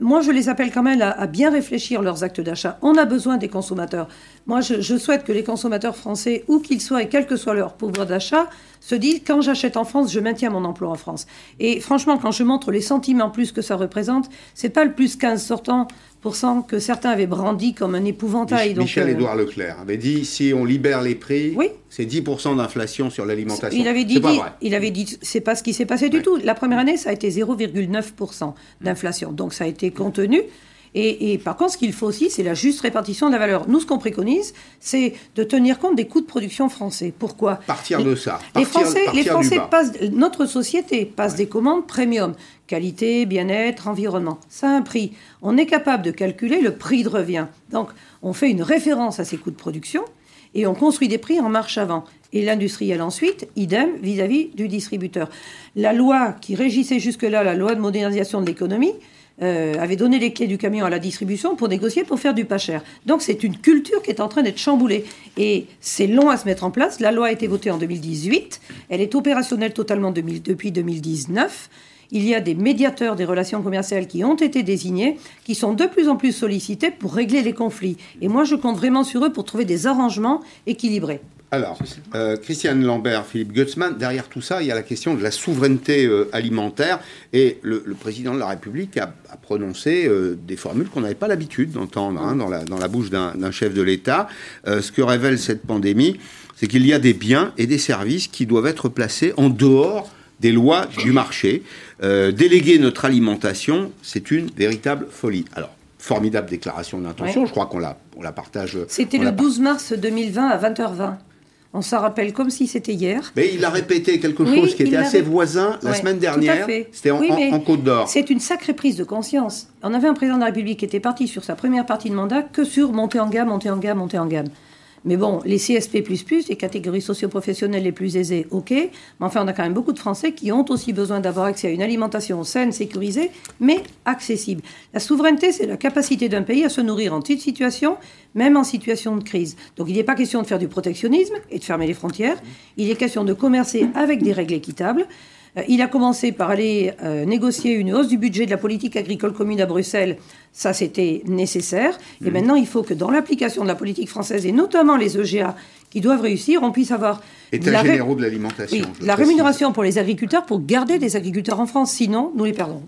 moi, je les appelle quand même à, bien réfléchir leurs actes d'achat. On a besoin des consommateurs. Moi, je, souhaite que les consommateurs français, où qu'ils soient et quel que soit leur pouvoir d'achat, se disent quand j'achète en France, je maintiens mon emploi en France. Et franchement, quand je montre les sentiments plus que ça représente, c'est pas le plus 15 sortant que certains avaient brandi comme un épouvantail. Michel-Édouard euh, Leclerc avait dit si on libère les prix, Oui. c'est 10% d'inflation sur l'alimentation. Il avait dit, pas dit- vrai. il avait dit, c'est pas ce qui s'est passé du tout. La première année, ça a été 0,9% d'inflation. Donc ça a été contenu. Et, et par contre, ce qu'il faut aussi, c'est la juste répartition de la valeur. Nous, ce qu'on préconise, c'est de tenir compte des coûts de production français. Pourquoi? Partir Les- de ça. les Français, les passent, notre société passe des commandes premium, qualité, bien-être, environnement. Ça a un prix. On est capable de calculer le prix de revient. Donc, on fait une référence à ces coûts de production et on construit des prix en marche avant. Et l'industriel ensuite, idem vis-à-vis du distributeur. La loi qui régissait jusque-là, la loi de modernisation de l'économie, euh, avait donné les clés du camion à la distribution pour négocier pour faire du pas cher. Donc c'est une culture qui est en train d'être chamboulée. Et c'est long à se mettre en place. La loi a été votée en 2018. Elle est opérationnelle totalement 2000 depuis 2019. Il y a des médiateurs des relations commerciales qui ont été désignés, qui sont de plus en plus sollicités pour régler les conflits. Et moi, je compte vraiment sur eux pour trouver des arrangements équilibrés. Alors, euh, Christiane Lambert, Philippe Gutzmann, derrière tout ça, il y a la question de la souveraineté euh, alimentaire. Et le, le président de la République a, a prononcé euh, des formules qu'on n'avait pas l'habitude d'entendre hein, dans, la, dans la bouche d'un chef de l'État. Ce que révèle cette pandémie, c'est qu'il y a des biens et des services qui doivent être placés en dehors des lois du marché. Déléguer notre alimentation, c'est une véritable folie. Alors, formidable déclaration d'intention, Ouais. je crois qu'on la, on la partage. C'était le la 12 mars 2020 à 20h20. On s'en rappelle comme si c'était hier. Mais il a répété quelque Oui, chose qui était assez voisin la Ouais, semaine dernière. C'était en, Oui, en- en Côte d'Or. C'est une sacrée prise de conscience. On avait un président de la République qui était parti sur sa première partie de mandat que sur monter en gamme, monter en gamme, monter en gamme. Mais bon, les CSP, les catégories socioprofessionnelles les plus aisées, ok. Mais enfin, on a quand même beaucoup de Français qui ont aussi besoin d'avoir accès à une alimentation saine, sécurisée, mais accessible. La souveraineté, c'est la capacité d'un pays à se nourrir en toute situation, même en situation de crise. Donc il n'est pas question de faire du protectionnisme et de fermer les frontières. Il est question de commercer avec des règles équitables. Euh, il a commencé par aller euh, négocier une hausse du budget de la politique agricole commune à Bruxelles. Ça, c'était nécessaire. Et mmh. maintenant, il faut que dans l'application de la politique française, et notamment les EGA qui doivent réussir, on puisse avoir... État généraux de l'alimentation. la rémunération pour les agriculteurs pour garder des agriculteurs en France. Sinon, nous les perdons.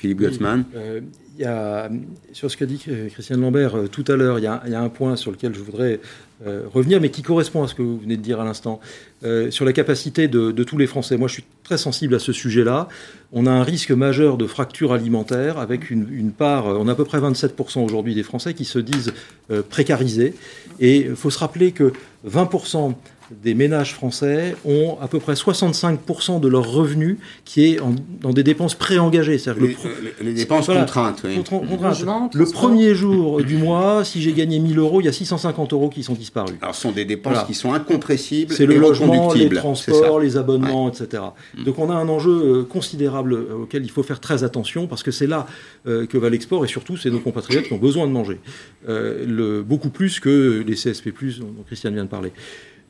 Philippe Gutzmann. Euh, il y a, sur ce qu'a dit Christiane Lambert tout à l'heure, il, il, y a un point sur lequel je voudrais euh, revenir, mais qui correspond à ce que vous venez de dire à l'instant, euh, sur la capacité de, tous les Français. Moi, je suis très sensible à ce sujet-là. On a un risque majeur de fracture alimentaire avec une, part, on a à peu près 27% aujourd'hui des Français qui se disent euh, précarisés. Et il faut se rappeler que 20% des ménages français ont à peu près 65% de leurs revenus qui est dans des dépenses préengagées. Les, les, dépenses contraintes, oui. le premier jour du mois, si j'ai gagné 1000 euros, il y a 650 euros qui sont disparus. Alors ce sont des dépenses qui sont incompressibles C'est le logement, les transports, les abonnements, etc. Mm. Donc on a un enjeu euh, considérable euh, auquel il faut faire très attention parce que c'est là euh, que va l'export et surtout c'est nos compatriotes qui ont besoin de manger. le, beaucoup plus que les CSP+, dont Christiane vient de parler.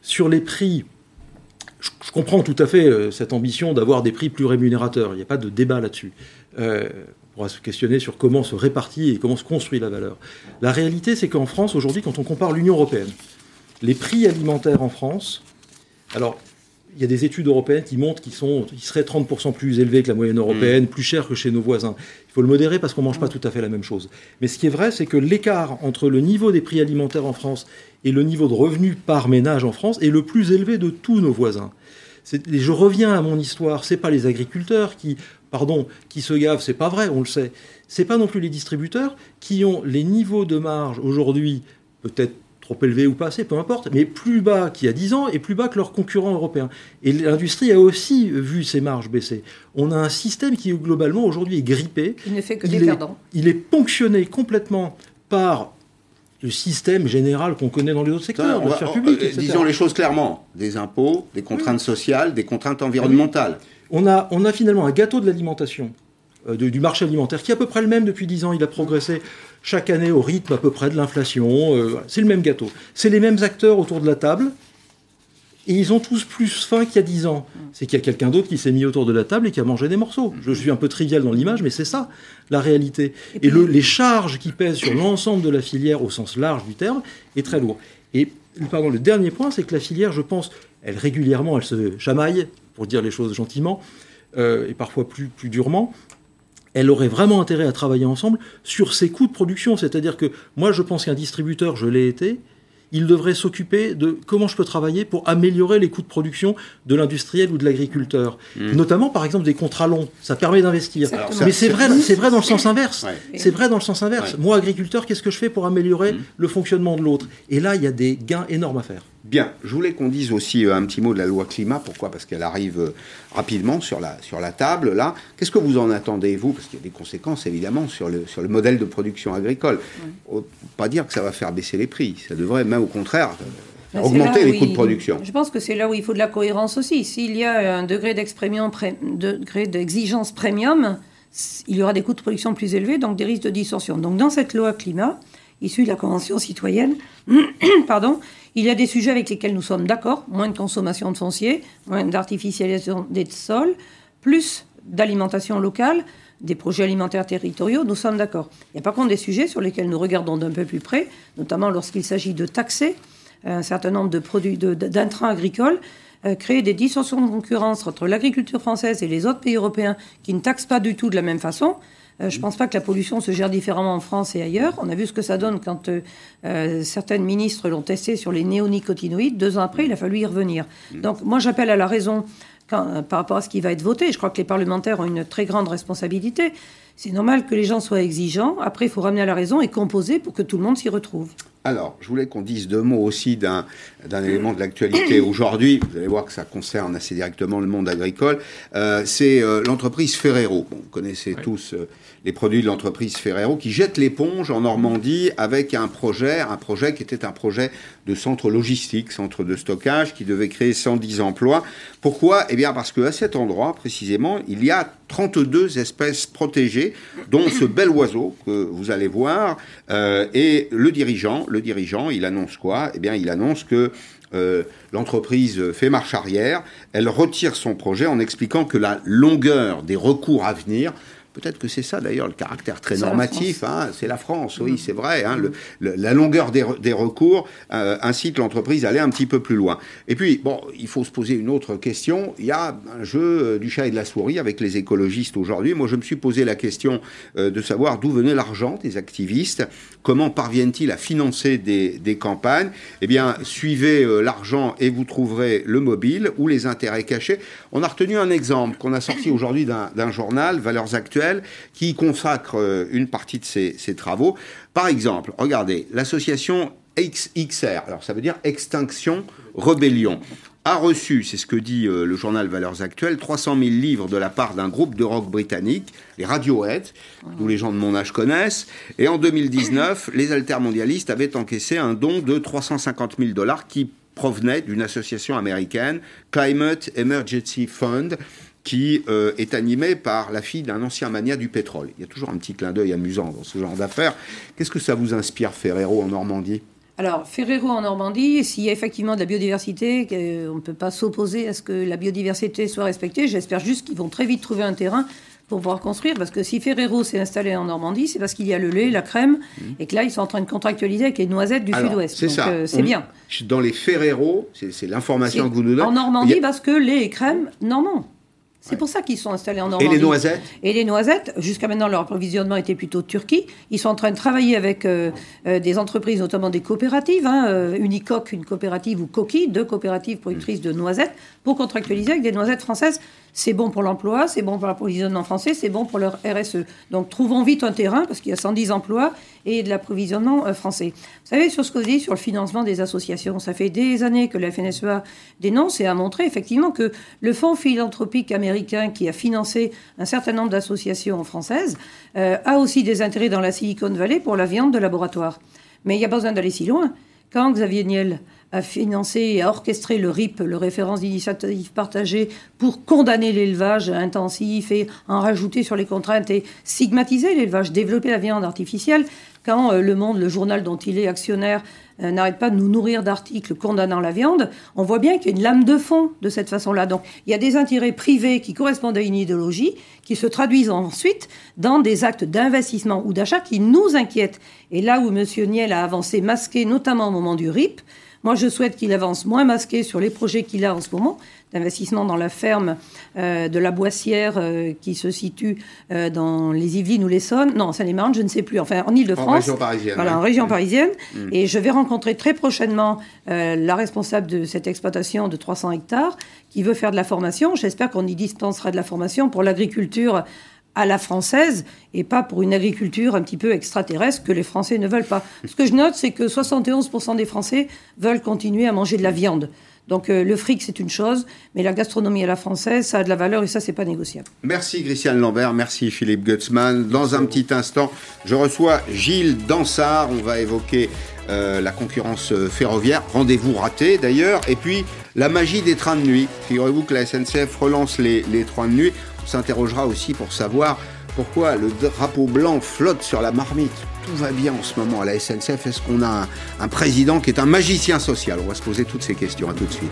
Sur les prix, je, comprends tout à fait euh, cette ambition d'avoir des prix plus rémunérateurs. Il n'y a pas de débat là-dessus. Euh, on pourra se questionner sur comment se répartit et comment se construit la valeur. La réalité, c'est qu'en France, aujourd'hui, quand on compare l'Union européenne, les prix alimentaires en France, alors il y a des études européennes qui montrent qu'ils seraient 30% plus élevés que la moyenne européenne, mmh. plus chers que chez nos voisins. Il faut le modérer parce qu'on ne mange pas tout à fait la même chose. Mais ce qui est vrai, c'est que l'écart entre le niveau des prix alimentaires en France et le niveau de revenus par ménage en France est le plus élevé de tous nos voisins. Et je reviens à mon histoire, c'est pas les agriculteurs qui, pardon, qui se gavent, c'est pas vrai, on le sait. C'est pas non plus les distributeurs qui ont les niveaux de marge aujourd'hui peut-être trop élevé ou pas assez, peu importe, mais plus bas qu'il y a 10 ans et plus bas que leurs concurrents européens. Et l'industrie a aussi vu ses marges baisser. On a un système qui globalement aujourd'hui est grippé. Il ne fait que des perdants. Il est ponctionné complètement par le système général qu'on connaît dans les autres secteurs, de sphère publique, euh, Disons les choses clairement, des impôts, des contraintes sociales, des contraintes environnementales. On a, on a finalement un gâteau de l'alimentation, euh, du marché alimentaire, qui est à peu près le même depuis 10 ans. Il a progressé chaque année au rythme à peu près de l'inflation. Euh, c'est le même gâteau. C'est les mêmes acteurs autour de la table. Et ils ont tous plus faim qu'il y a 10 ans. C'est qu'il y a quelqu'un d'autre qui s'est mis autour de la table et qui a mangé des morceaux. Je suis un peu trivial dans l'image, mais c'est ça la réalité. Et, les charges qui pèsent sur l'ensemble de la filière au sens large du terme est très lourd. Et pardon, le dernier point, c'est que la filière, je pense, elle régulièrement, elle se chamaille, pour dire les choses gentiment, euh, et parfois plus, plus durement, elle aurait vraiment intérêt à travailler ensemble sur ses coûts de production. C'est-à-dire que moi, je pense qu'un distributeur, je l'ai été, il devrait s'occuper de comment je peux travailler pour améliorer les coûts de production de l'industriel ou de l'agriculteur. Mmh. Notamment, par exemple, des contrats longs. Ça permet d'investir. Mais c'est vrai, c'est vrai dans le sens inverse. C'est vrai dans le sens inverse. Moi, agriculteur, qu'est-ce que je fais pour améliorer mmh. le fonctionnement de l'autre? Et là, il y a des gains énormes à faire. Bien, je voulais qu'on dise aussi euh, un petit mot de la loi climat. Pourquoi? Parce qu'elle arrive euh, rapidement sur la, sur la table, là. Qu'est-ce que vous en attendez, vous? Parce qu'il y a des conséquences, évidemment, sur le, sur le modèle de production agricole. Pas dire que ça va faire baisser les prix. Ça devrait, même au contraire, euh, augmenter les coûts de production. Je pense que c'est là où il faut de la cohérence aussi. S'il y a un degré d'exigence premium, il y aura des coûts de production plus élevés, donc des risques de distorsion. Donc dans cette loi climat, issue de la Convention citoyenne, pardon, il y a des sujets avec lesquels nous sommes d'accord, moins de consommation de foncier, moins d'artificialisation des sols, plus d'alimentation locale, des projets alimentaires territoriaux, nous sommes d'accord. Il y a par contre des sujets sur lesquels nous regardons d'un peu plus près, notamment lorsqu'il s'agit de taxer un certain nombre de produits d'intrants agricoles, euh, créer des distorsions de concurrence entre l'agriculture française et les autres pays européens qui ne taxent pas du tout de la même façon. Euh, je ne pense pas que la pollution se gère différemment en France et ailleurs. On a vu ce que ça donne quand euh, euh, certaines ministres l'ont testé sur les néonicotinoïdes. Deux ans après, il a fallu y revenir. Mm. Donc moi, j'appelle à la raison par rapport à ce qui va être voté. Je crois que les parlementaires ont une très grande responsabilité. C'est normal que les gens soient exigeants. Après, il faut ramener à la raison et composer pour que tout le monde s'y retrouve. Alors, je voulais qu'on dise deux mots aussi d'un élément de l'actualité aujourd'hui. Vous allez voir que ça concerne assez directement le monde agricole. Euh, c'est euh, l'entreprise Ferrero. Bon, vous connaissez tous euh, les produits de l'entreprise Ferrero qui jette l'éponge en Normandie avec un projet, un projet qui était un projet de centre logistique, centre de stockage, qui devait créer 110 emplois. Pourquoi? Eh bien, parce qu'à cet endroit, précisément, il y a 32 espèces protégées, dont ce bel oiseau que vous allez voir. et le dirigeant, le dirigeant, il annonce quoi? Eh bien, il annonce que euh, l'entreprise fait marche arrière, elle retire son projet en expliquant que la longueur des recours à venir Peut-être que c'est ça d'ailleurs le caractère très normatif. Hein, c'est la France, oui, mm. c'est vrai. Hein, le, la longueur des, des recours euh, incite l'entreprise à aller un petit peu plus loin. Et puis, bon, il faut se poser une autre question. Il y a un jeu euh, du chat et de la souris avec les écologistes aujourd'hui. Moi, je me suis posé la question euh, de savoir d'où venait l'argent des activistes. Comment parviennent-ils à financer des, des campagnes? Eh bien, suivez euh, l'argent et vous trouverez le mobile ou les intérêts cachés. On a retenu un exemple qu'on a sorti aujourd'hui d'un journal, Valeurs Actuelles qui consacre euh, une partie de ses, travaux. Par exemple, regardez, l'association XR, alors ça veut dire Extinction Rebellion, a reçu, c'est ce que dit euh, le journal Valeurs Actuelles, 300 000 livres de la part d'un groupe de rock britannique, les Radiohead, dont les gens de mon âge connaissent. Et en 2019, les altermondialistes avaient encaissé un don de 350 000 dollars qui provenait d'une association américaine, Climate Emergency Fund, qui euh, est animé par la fille d'un ancien mania du pétrole. Il y a toujours un petit clin d'œil amusant dans ce genre d'affaires. Qu'est-ce que ça vous inspire, Ferrero, en Normandie? Alors, Ferrero en Normandie, s'il y a effectivement de la biodiversité, on ne peut pas s'opposer à ce que la biodiversité soit respectée. J'espère juste qu'ils vont très vite trouver un terrain pour pouvoir construire. Parce que si Ferrero s'est installé en Normandie, c'est parce qu'il y a le lait, la crème, mmh. et que là, ils sont en train de contractualiser avec les noisettes du sud-ouest. C'est ça. Euh, c'est bien. Dans les Ferrero, c'est l'information que vous nous donnez. En Normandie, parce que lait et crème, non, C'est pour ça qu'ils sont installés en Normandie. Et les noisettes Et les noisettes, jusqu'à maintenant, leur approvisionnement était plutôt Turquie. Ils sont en train de travailler avec euh, euh, des entreprises, notamment des coopératives. Hein, euh, Unicoque, une coopérative, ou Coquille, deux coopératives productrices de noisettes, pour contractualiser avec des noisettes françaises c'est bon pour l'emploi, c'est bon pour l'approvisionnement français, c'est bon pour leur RSE. Donc trouvons vite un terrain, parce qu'il y a 110 emplois et de l'approvisionnement euh, français. Vous savez, sur ce que vous dites sur le financement des associations, ça fait des années que la FNSEA dénonce et a montré effectivement que le fonds philanthropique américain qui a financé un certain nombre d'associations françaises euh, a aussi des intérêts dans la Silicon Valley pour la viande de laboratoire. Mais il n'y a pas besoin d'aller si loin. Quand Xavier Niel a financé et a orchestré le RIP, le référence d'initiative partagée, pour condamner l'élevage intensif et en rajouter sur les contraintes et stigmatiser l'élevage, développer la viande artificielle, quand euh, Le Monde, le journal dont il est actionnaire, euh, n'arrête pas de nous nourrir d'articles condamnant la viande, on voit bien qu'il y a une lame de fond de cette façon-là. Donc il y a des intérêts privés qui correspondent à une idéologie, qui se traduisent ensuite dans des actes d'investissement ou d'achat qui nous inquiètent. Et là où M. Niel a avancé masqué, notamment au moment du RIP, moi, je souhaite qu'il avance moins masqué sur les projets qu'il a en ce moment, d'investissement dans la ferme euh, de la Boissière euh, qui se situe euh, dans les Yvelines ou l'Essonne. Non, ça les marne je ne sais plus. Enfin, en Ile-de-France. En région parisienne. Voilà, en région parisienne. Mm. Et je vais rencontrer très prochainement la responsable de cette exploitation de 300 hectares qui veut faire de la formation. J'espère qu'on y dispensera de la formation pour l'agriculture à la française et pas pour une agriculture un petit peu extraterrestre que les Français ne veulent pas. Ce que je note, c'est que 71% des Français veulent continuer à manger de la viande. Donc euh, le fric, c'est une chose, mais la gastronomie à la française, ça a de la valeur et ça, c'est pas négociable. Merci Christiane Lambert, merci Philippe Gutzmann. Dans un petit instant, je reçois Gilles Dansard. On va évoquer euh, la concurrence euh, ferroviaire, rendez-vous raté d'ailleurs, et puis la magie des trains de nuit. Figurez-vous que la SNCF relance les, les trains de nuit s'interrogera aussi pour savoir pourquoi le drapeau blanc flotte sur la marmite. Tout va bien en ce moment à la SNCF. Est-ce qu'on a un, président qui est un magicien social? On va se poser toutes ces questions. À tout de suite.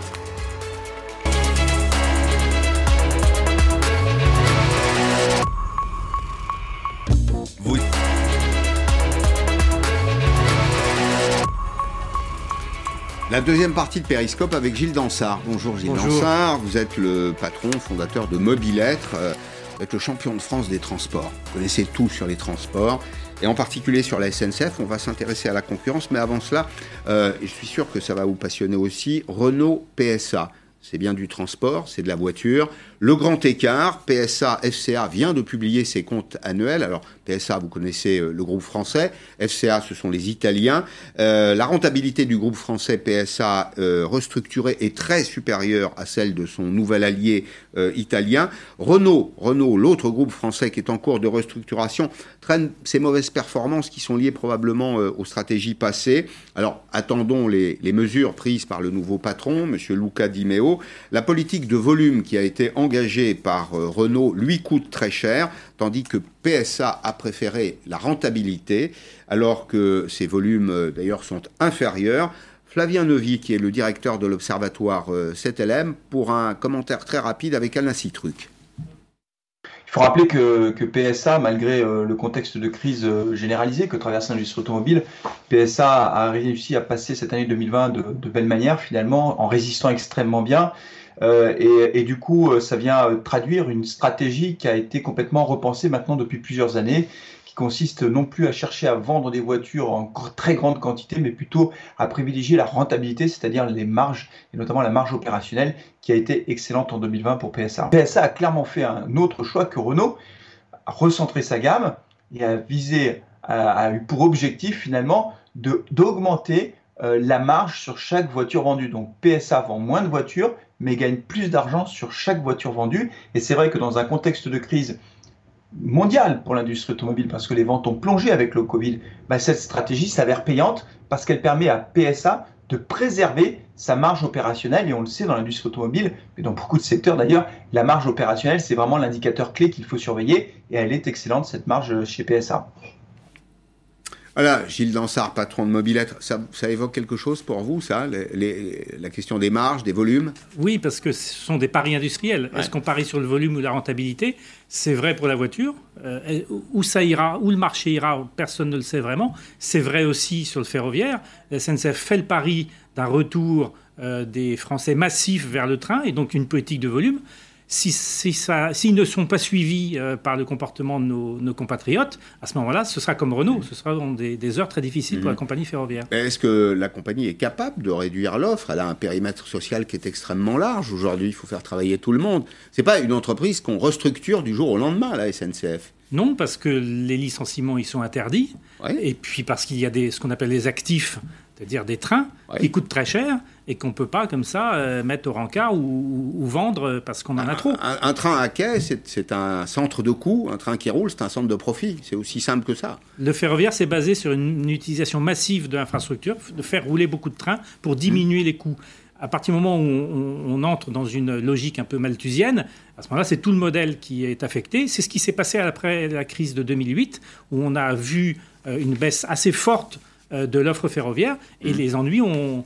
La deuxième partie de Périscope avec Gilles Dansard. Bonjour Gilles Dansard, vous êtes le patron, fondateur de Mobilettre, euh, vous êtes le champion de France des transports. Vous connaissez tout sur les transports, et en particulier sur la SNCF. On va s'intéresser à la concurrence, mais avant cela, euh, je suis sûr que ça va vous passionner aussi, Renault PSA. C'est bien du transport, c'est de la voiture. Le grand écart, PSA, FCA vient de publier ses comptes annuels. Alors, PSA, vous connaissez le groupe français. FCA, ce sont les Italiens. la rentabilité du groupe français PSA restructuré est très supérieure à celle de son nouvel allié italien. Renault, Renault, l'autre groupe français qui est en cours de restructuration, traîne ses mauvaises performances qui sont liées probablement aux stratégies passées. Alors attendons les, les mesures prises par le nouveau patron, M. Luca Di Meo. La politique de volume qui a été par euh, Renault lui coûte très cher, tandis que PSA a préféré la rentabilité, alors que ces volumes euh, d'ailleurs sont inférieurs. Flavien Neuvy, qui est le directeur de l'observatoire 7LM, euh, pour un commentaire très rapide avec Alain Citruc. Il faut rappeler que, PSA, malgré le contexte de crise généralisée que traverse l'industrie automobile, PSA a réussi à passer cette année 2020 de, de belle manière finalement, en résistant extrêmement bien. Euh, et, du coup, ça vient traduire une stratégie qui a été complètement repensée maintenant depuis plusieurs années consiste non plus à chercher à vendre des voitures en très grande quantité, mais plutôt à privilégier la rentabilité, c'est-à-dire les marges, et notamment la marge opérationnelle, qui a été excellente en 2020 pour PSA. PSA a clairement fait un autre choix que Renault, a recentré sa gamme et a visé, a, eu pour objectif finalement d'augmenter euh, la marge sur chaque voiture vendue. Donc PSA vend moins de voitures, mais gagne plus d'argent sur chaque voiture vendue. Et c'est vrai que dans un contexte de crise mondiale pour l'industrie automobile parce que les ventes ont plongé avec le Covid, bah, cette stratégie s'avère payante parce qu'elle permet à PSA de préserver sa marge opérationnelle et on le sait dans l'industrie automobile, mais dans beaucoup de secteurs d'ailleurs, la marge opérationnelle c'est vraiment l'indicateur clé qu'il faut surveiller et elle est excellente cette marge chez PSA. Voilà, Gilles Dansard, patron de Mobilette, ça, évoque quelque chose pour vous, ça, la question des marges, des volumes? Oui, parce que ce sont des paris industriels. Est-ce qu'on parie sur le volume ou la rentabilité? C'est vrai pour la voiture. Euh, où ça ira, où le marché ira, personne ne le sait vraiment. C'est vrai aussi sur le ferroviaire. La SNCF fait le pari d'un retour euh, des Français massifs vers le train et donc une politique de volume s'ils si, ne sont pas suivis euh, par le comportement de nos, compatriotes, à ce moment-là, ce sera comme Renault, ce sera des, des, heures très difficiles pour la mhm. compagnie ferroviaire. Est-ce que la compagnie est capable de réduire l'offre? Elle a un périmètre social qui est extrêmement large. Aujourd'hui, il faut faire travailler tout le monde. Ce n'est pas une entreprise qu'on restructure du jour au lendemain, la SNCF. Non, parce que les licenciements, ils sont interdits. Et puis parce qu'il y a des, ce qu'on appelle les actifs, c'est-à-dire des trains qui coûtent très cher et qu'on ne peut pas comme ça euh, mettre au rencard ou, vendre parce qu'on en a trop. Un, train à quai, c'est un centre de coût. Un train qui roule, c'est un centre de profit. C'est aussi simple que ça. Le ferroviaire, c'est basé sur une, utilisation massive de l'infrastructure, de faire rouler beaucoup de trains pour diminuer les coûts. À partir du moment où on, entre dans une logique un peu malthusienne, à ce moment-là, c'est tout le modèle qui est affecté. C'est ce qui s'est passé après la crise de 2008, où on a vu euh, une baisse assez forte euh, de l'offre ferroviaire et mm. les ennuis ont,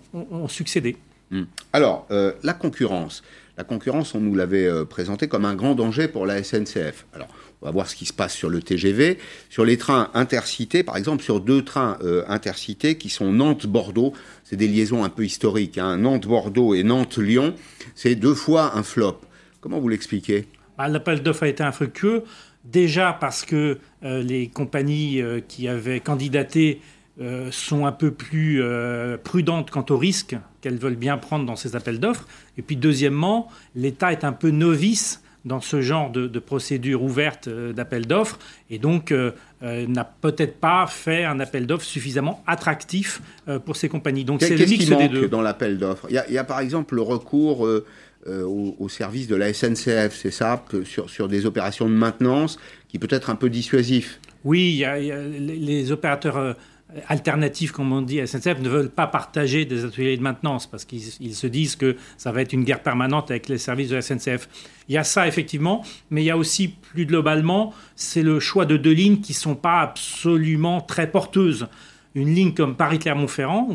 succédé. Mm. Alors, euh, la concurrence. La concurrence, on nous l'avait euh, présenté comme un grand danger pour la SNCF. Alors, on va voir ce qui se passe sur le TGV. Sur les trains intercités, par exemple, sur deux trains intercités qui sont Nantes-Bordeaux, c'est des liaisons un peu historiques. Hein. Nantes-Bordeaux et Nantes-Lyon, c'est deux fois un flop. Comment vous l'expliquez? Bah, L'appel d'offres a été infructueux. Déjà parce que les compagnies qui avaient candidaté euh, sont un peu plus euh, prudentes quant aux risques qu'elles veulent bien prendre dans ces appels d'offres. Et puis deuxièmement, l'État est un peu novice dans ce genre de, procédure ouverte euh, d'appel d'offres et donc n'a peut-être pas fait un appel d'offres suffisamment attractif pour ces compagnies. Donc c'est le mix des deux. dans l'appel d'offres? Il, y, a par exemple le recours au, service de la SNCF, c'est ça, sur, sur des opérations de maintenance qui peut être un peu dissuasif. Oui, il y a, les opérateurs alternatifs, comme on dit à SNCF, ne veulent pas partager des ateliers de maintenance parce qu'ils se disent que ça va être une guerre permanente avec les services de SNCF. Il y a ça, effectivement, mais il y a aussi, plus globalement, c'est le choix de deux lignes qui ne sont pas absolument très porteuses. Une ligne comme Paris-Clermont-Ferrand,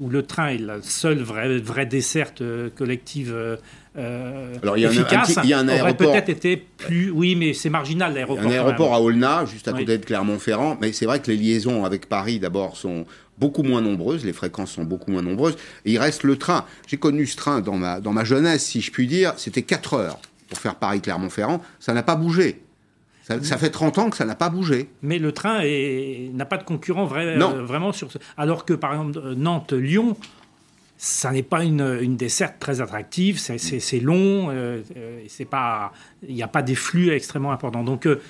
où le train est la seule vraie, vraie desserte euh, collective euh, euh, Alors, il y a efficace, un, il y a un aéroport. aurait peut-être été plus. Oui, mais c'est marginal l'aéroport. Un aéroport à Aulnat, juste à côté de Clermont-Ferrand. Mais c'est vrai que les liaisons avec Paris, d'abord, sont beaucoup moins nombreuses, les fréquences sont beaucoup moins nombreuses, et il reste le train. J'ai connu ce train dans ma, dans ma jeunesse, si je puis dire, c'était 4 heures pour faire Paris-Clermont-Ferrand, ça n'a pas bougé. Ça, fait 30 ans que ça n'a pas bougé. Mais le train n'a pas de concurrent vrai, euh, vraiment sur ce. Alors que par exemple Nantes-Lyon, ça n'est pas une, une, desserte très attractive, c'est long, euh, pas, il n'y a pas des flux extrêmement importants. Donc euh,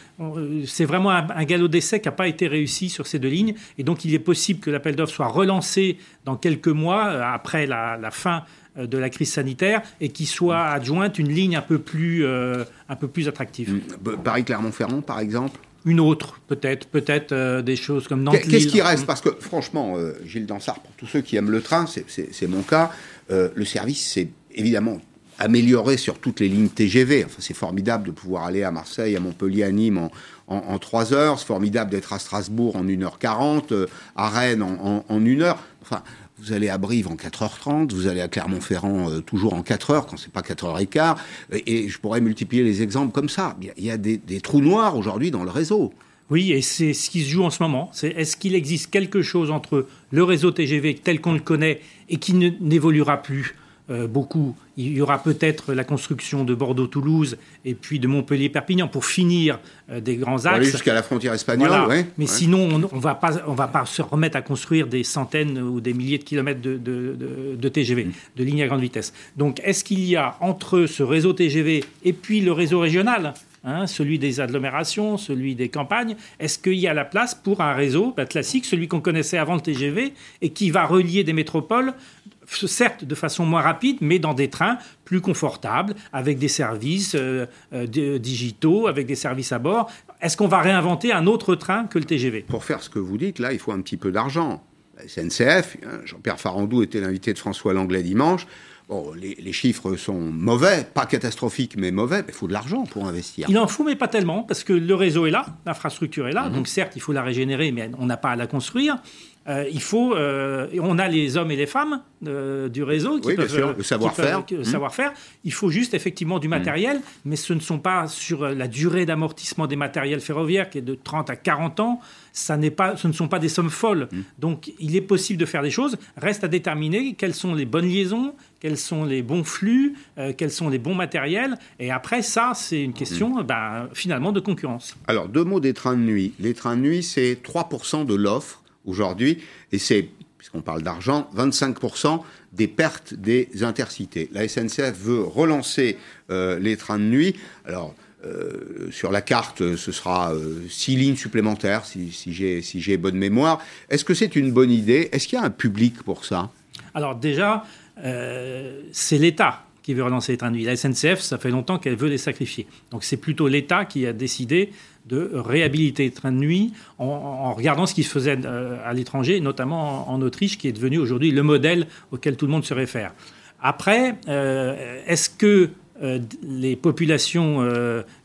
c'est vraiment un, galop d'essai qui n'a pas été réussi sur ces deux lignes, et donc il est possible que l'appel d'offres soit relancé dans quelques mois après la, la, fin de la crise sanitaire et qu'il soit adjointe une ligne un peu plus, un peu plus attractive. Paris-Clermont-Ferrand, par exemple? Une autre, peut-être, peut-être euh, des choses comme Nantes. Qu'est-ce qui reste? Parce que franchement, euh, Gilles Dansard, pour tous ceux qui aiment le train, c'est mon cas, euh, le service s'est évidemment amélioré sur toutes les lignes TGV. Enfin, c'est formidable de pouvoir aller à Marseille, à Montpellier, à Nîmes en, en, 3 heures. C'est formidable d'être à Strasbourg en 1h40, à Rennes en, en, en 1 heure. Enfin, vous allez à Brive en 4h30, vous allez à Clermont-Ferrand euh, toujours en 4 h quand c'est pas 4h15, et, et, je pourrais multiplier les exemples comme ça. Il y a des, trous noirs aujourd'hui dans le réseau. Oui, et c'est ce qui se joue en ce moment. Est-ce qu'il existe quelque chose entre le réseau TGV tel qu'on le connaît et qui n'évoluera plus? Euh, beaucoup. Il y aura peut-être la construction de Bordeaux-Toulouse et puis de Montpellier-Perpignan pour finir euh, des grands axes. jusqu'à la frontière espagnole. Mais sinon, on ne va, pas, on va pas se remettre à construire des centaines ou des milliers de kilomètres de, de, TGV, mm. de lignes à grande vitesse. Donc, est-ce qu'il y a entre ce réseau TGV et puis le réseau régional Hein, celui des agglomérations, celui des campagnes. Est-ce qu'il y a la place pour un réseau bah, classique, celui qu'on connaissait avant le TGV, et qui va relier des métropoles certes de façon moins rapide, mais dans des trains plus confortables, avec des services euh, euh, digitaux, avec des services à bord. Est-ce qu'on va réinventer un autre train que le TGV Pour faire ce que vous dites, là, il faut un petit peu d'argent. SNCF, hein, Jean-Pierre Farandou était l'invité de François Langlais dimanche. Bon, les, chiffres sont mauvais, pas catastrophiques, mais mauvais. Il faut de l'argent pour investir. Il en faut, mais pas tellement, parce que le réseau est là, l'infrastructure est là. Mhm. Donc certes, il faut la régénérer, mais on n'a pas à la construire. Euh, il faut, euh, on a les hommes et les femmes euh, du réseau qui peuvent, le savoir-faire. Mmh. savoir-faire. Il faut juste effectivement du mmh. matériel, mais ce ne sont pas sur la durée d'amortissement des matériels ferroviaires qui est de 30 à 40 ans. Ça n'est pas, ce ne sont pas des sommes folles. Mmh. Donc, il est possible de faire des choses. Reste à déterminer quelles sont les bonnes liaisons, quels sont les bons flux, quels sont les bons matériels. Et après, ça, c'est une question ben, finalement de concurrence. Alors, deux mots des trains de nuit. Les trains de nuit, c'est 3% de l'offre aujourd'hui, et c'est, puisqu'on parle d'argent, 25% des pertes des intercités. La SNCF veut relancer euh, les trains de nuit. Alors, euh, sur la carte, ce sera euh, six lignes supplémentaires, si, j'ai bonne mémoire. Est-ce que c'est une bonne idée? Est-ce qu'il y a un public pour ça? Alors déjà, c'est l'État qui veut relancer les trains de nuit. La SNCF, ça fait longtemps qu'elle veut les sacrifier. Donc c'est plutôt l'État qui a décidé de réhabiliter les trains de nuit en, regardant ce qui se faisait euh, à l'étranger, notamment en, Autriche, qui est devenu aujourd'hui le modèle auquel tout le monde se réfère. Après, euh, est-ce que euh, les populations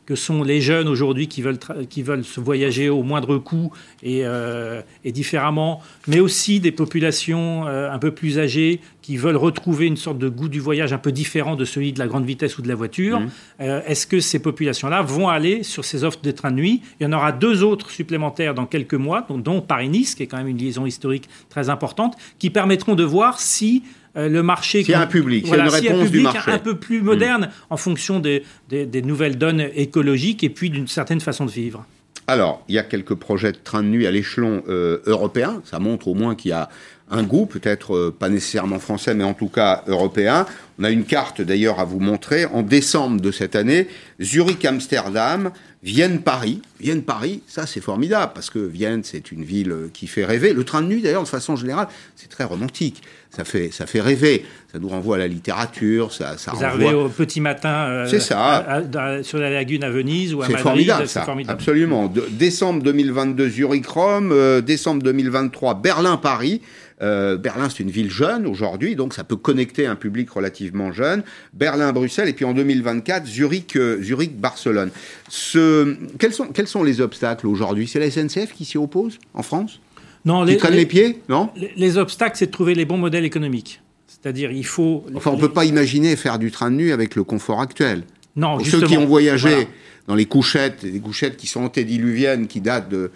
que sont les jeunes aujourd'hui qui veulent, qui veulent se voyager au moindre coût et, euh, et différemment, mais aussi des populations euh, un peu plus âgées qui veulent retrouver une sorte de goût du voyage un peu différent de celui de la grande vitesse ou de la voiture. Mmh. Euh, est-ce que ces populations-là vont aller sur ces offres de trains de nuit? Il y en aura deux autres supplémentaires dans quelques mois, dont, dont Paris-Nice, qui est quand même une liaison historique très importante, qui permettront de voir si euh, le marché. S'il y a un public, voilà, une réponse du marché. un peu plus moderne mm. en fonction des, des, nouvelles donnes écologiques et puis d'une certaine façon de vivre. Alors, il y a quelques projets de train de nuit à l'échelon euh, européen. Ça montre au moins qu'il y a un goût, peut-être euh, pas nécessairement français, mais en tout cas européen. On a une carte d'ailleurs à vous montrer. En décembre de cette année, Zurich-Amsterdam, Vienne-Paris. Vienne-Paris, ça c'est formidable, parce que Vienne, c'est une ville qui fait rêver. Le train de nuit, d'ailleurs, de façon générale, c'est très romantique. Ça fait, ça fait rêver. Ça nous renvoie à la littérature. Ça, ça Vous renvoie... au petit matin euh, c'est ça. sur la lagune à Venise ou à Madrid. Formidable, ça. formidable, Absolument. De, décembre 2022, Zurich-Rome. Euh, décembre 2023, Berlin-Paris. Euh, Berlin, c'est une ville jeune aujourd'hui, donc ça peut connecter un public relativement jeune. Berlin-Bruxelles, et puis en 2024, Zurich, euh, Zurich-Barcelone. Ce... Quels, sont, quels sont les obstacles aujourd'hui? C'est la SNCF qui s'y oppose en France? Non, qui les, traîne les, pieds? Non? les, obstacles, c'est de trouver les bons modèles économiques. C'est-à-dire, il faut. Enfin, on ne peut pas imaginer faire du train de nuit avec le confort actuel. Non, Pour ceux qui ont voyagé dans les couchettes, des couchettes qui sont antédiluviennes, qui datent de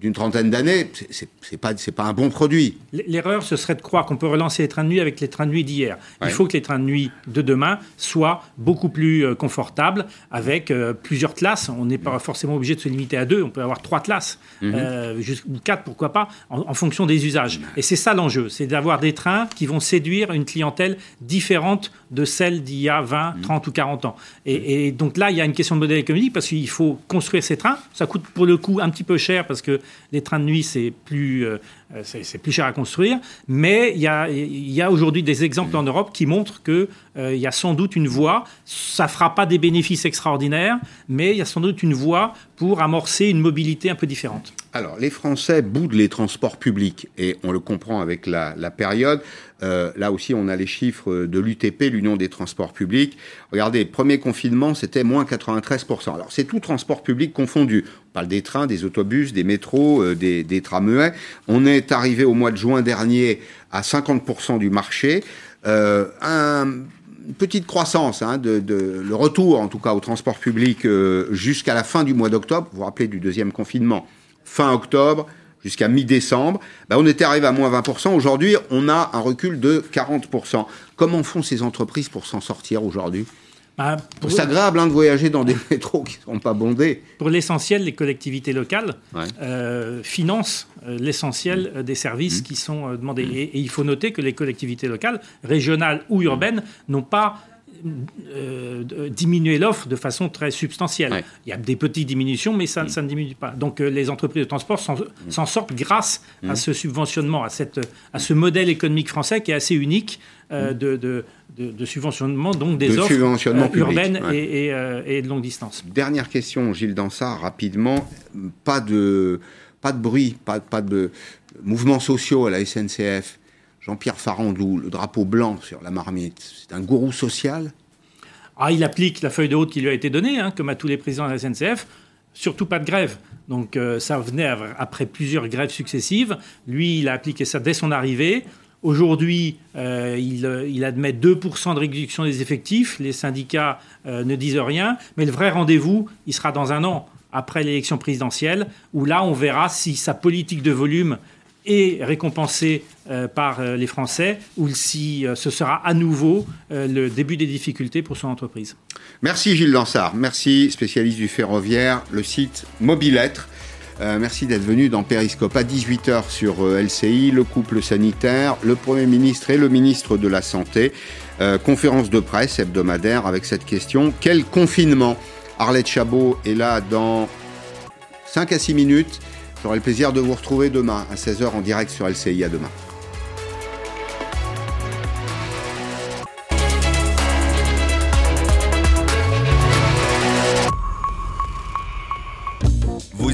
d'une trentaine d'années, c'est pas c'est pas un bon produit. L'erreur, ce serait de croire qu'on peut relancer les trains de nuit avec les trains de nuit d'hier. Il faut que les trains de nuit de demain soient beaucoup plus euh, confortables, avec euh, plusieurs classes. On n'est pas forcément obligé de se limiter à deux. On peut avoir trois classes, mhm. euh, ou quatre, pourquoi pas, en, fonction des usages. Et c'est ça l'enjeu, c'est d'avoir des trains qui vont séduire une clientèle différente de celle d'il y a 20, 30 mhm. ou 40 ans. Et, et donc là, il y a une question de modèle économique parce qu'il faut construire ces trains. Ça coûte pour le coup un petit peu cher parce que les trains de nuit, c'est plus, euh, c'est plus cher à construire. Mais il y a, y a aujourd'hui des exemples en Europe qui montrent qu'il euh, y a sans doute une voie. Ça ne fera pas des bénéfices extraordinaires, mais il y a sans doute une voie pour amorcer une mobilité un peu différente. Alors, les Français boudent les transports publics, et on le comprend avec la, la période. Euh, là aussi, on a les chiffres de l'UTP, l'Union des transports publics. Regardez, premier confinement, c'était moins 93%. Alors, c'est tout transport public confondu. Parle des trains, des autobus, des métros, euh, des, des tramways. On est arrivé au mois de juin dernier à 50% du marché. Euh, un, une petite croissance, hein, le retour en tout cas au transport public euh, jusqu'à la fin du mois d'octobre. Vous vous rappelez du deuxième confinement, fin octobre jusqu'à mi-décembre, ben on était arrivé à moins 20%. Aujourd'hui, on a un recul de 40%. Comment font ces entreprises pour s'en sortir aujourd'hui? Bah, c'est agréable hein, de voyager dans des métros qui ne sont pas bondés. Pour l'essentiel, les collectivités locales euh, financent euh, l'essentiel euh, des services mmh. qui sont demandés. Mmh. et, il faut noter que les collectivités locales, régionales ou urbaines, n'ont pas euh, diminuer l'offre de façon très substantielle. Il y a des petites diminutions, mais ça, ça ne diminue pas. Donc euh, les entreprises de transport s'en sortent grâce à ce subventionnement, à, cette, à ce modèle économique français qui est assez unique euh, de, de, de, subventionnement donc des offres urbaines et, et, de longue distance. Dernière question, Gilles Dansard, rapidement. Pas de, pas de bruit, pas, pas de mouvements sociaux à la SNCF Jean-Pierre Farandou, le drapeau blanc sur la marmite, c'est un gourou social? Ah, Il applique la feuille de route qui lui a été donnée, hein, comme à tous les présidents de la SNCF, surtout pas de grève. Donc euh, ça venait après plusieurs grèves successives. Lui, il a appliqué ça dès son arrivée. Aujourd'hui, euh, il, admet 2% de réduction des effectifs. Les syndicats euh, ne disent rien. Mais le vrai rendez-vous, il sera dans un an, après l'élection présidentielle, où là, on verra si sa politique de volume est récompensé euh, par euh, les Français ou si euh, ce sera à nouveau le début des difficultés pour son entreprise. Merci Gilles Lansard, merci spécialiste du ferroviaire, le site Mobilettre. Merci d'être venu dans Périscope à 18h sur LCI, le couple sanitaire, le Premier ministre et le ministre de la Santé. conférence de presse hebdomadaire avec cette question quel confinement? Arlette Chabot est là dans 5 à 6 minutes. J'aurai le plaisir de vous retrouver demain à 16h en direct sur LCI. À demain.